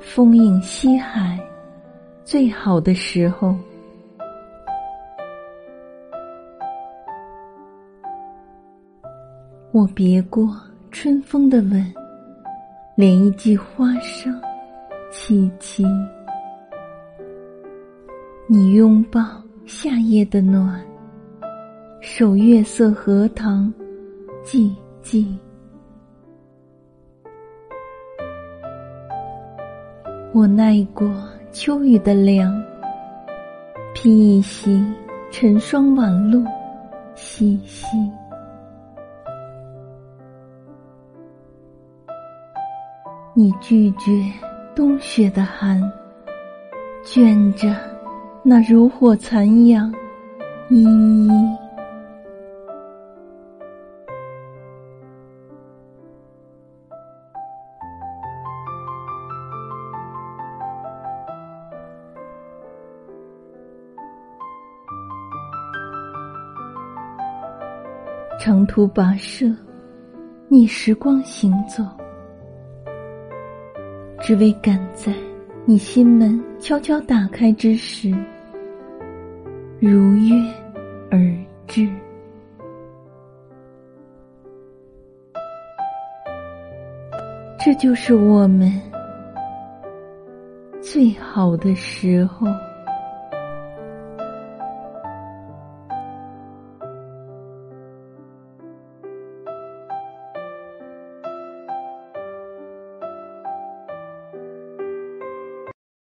风影西海，最好的时候。我别过春风的吻，连一季花香凄凄。你拥抱夏夜的暖，守月色荷塘寂寂。我耐过秋雨的凉，披一袭晨霜晚露，细细。你拒绝冬雪的寒，卷着那如火残阳，依依。长途跋涉，逆时光行走。只为赶在你心门悄悄打开之时，如约而至。这就是我们最好的时候。